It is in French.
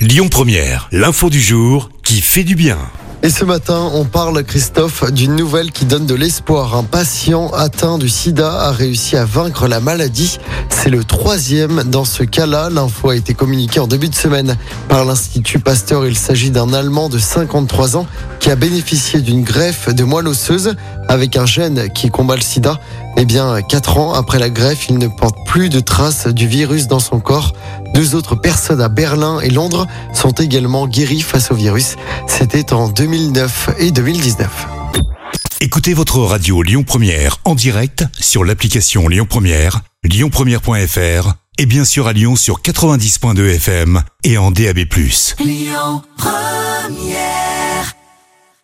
Lyon Première, l'info du jour qui fait du bien. Et ce matin, on parle, Christophe, d'une nouvelle qui donne de l'espoir. Un patient atteint du sida a réussi à vaincre la maladie. C'est le troisième dans ce cas-là. L'info a été communiquée en début de semaine par l'Institut Pasteur. Il s'agit d'un Allemand de 53 ans qui a bénéficié d'une greffe de moelle osseuse avec un gène qui combat le sida. Eh bien, quatre ans après la greffe, il ne porte plus de traces du virus dans son corps. Deux autres personnes à Berlin et Londres sont également guéries face au virus. C'était en 2009 et 2019. Écoutez votre radio Lyon Première en direct sur l'application Lyon Première, lyonpremière.fr et bien sûr à Lyon sur 90.2 FM et en DAB+. Lyon Première